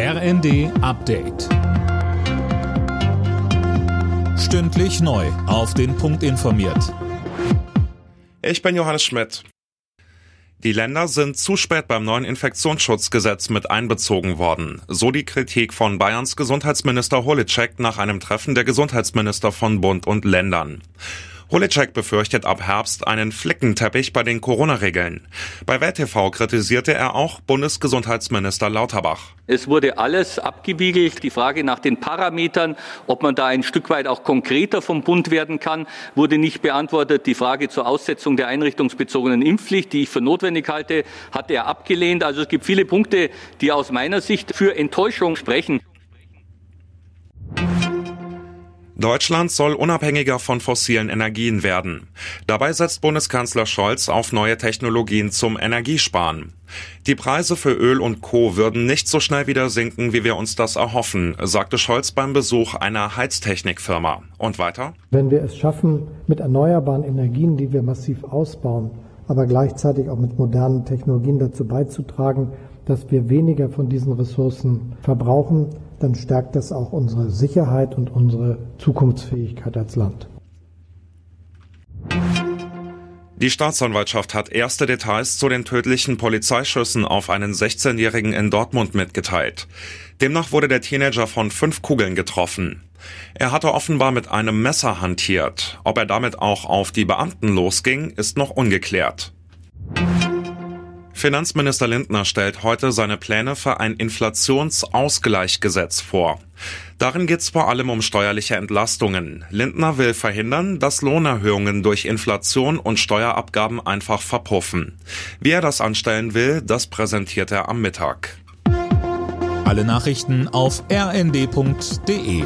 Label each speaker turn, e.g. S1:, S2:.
S1: RND Update. Stündlich neu. Auf den Punkt informiert.
S2: Ich bin Johannes Schmidt. Die Länder sind zu spät beim neuen Infektionsschutzgesetz mit einbezogen worden. So die Kritik von Bayerns Gesundheitsminister Holitschek nach einem Treffen der Gesundheitsminister von Bund und Ländern. Holicek befürchtet ab Herbst einen Flickenteppich bei den Corona-Regeln. Bei WeltTV kritisierte er auch Bundesgesundheitsminister Lauterbach.
S3: Es wurde alles abgewiegelt. Die Frage nach den Parametern, ob man da ein Stück weit auch konkreter vom Bund werden kann, wurde nicht beantwortet. Die Frage zur Aussetzung der einrichtungsbezogenen Impfpflicht, die ich für notwendig halte, hat er abgelehnt. Also es gibt viele Punkte, die aus meiner Sicht für Enttäuschung sprechen.
S2: Deutschland soll unabhängiger von fossilen Energien werden. Dabei setzt Bundeskanzler Scholz auf neue Technologien zum Energiesparen. Die Preise für Öl und Co. würden nicht so schnell wieder sinken, wie wir uns das erhoffen, sagte Scholz beim Besuch einer Heiztechnikfirma. Und weiter?
S4: Wenn wir es schaffen, mit erneuerbaren Energien, die wir massiv ausbauen, aber gleichzeitig auch mit modernen Technologien dazu beizutragen, dass wir weniger von diesen Ressourcen verbrauchen, dann stärkt das auch unsere Sicherheit und unsere Zukunftsfähigkeit als Land.
S2: Die Staatsanwaltschaft hat erste Details zu den tödlichen Polizeischüssen auf einen 16-Jährigen in Dortmund mitgeteilt. Demnach wurde der Teenager von fünf Kugeln getroffen. Er hatte offenbar mit einem Messer hantiert. Ob er damit auch auf die Beamten losging, ist noch ungeklärt. Finanzminister Lindner stellt heute seine Pläne für ein Inflationsausgleichsgesetz vor. Darin geht es vor allem um steuerliche Entlastungen. Lindner will verhindern, dass Lohnerhöhungen durch Inflation und Steuerabgaben einfach verpuffen. Wie er das anstellen will, das präsentiert er am Mittag.
S1: Alle Nachrichten auf rnd.de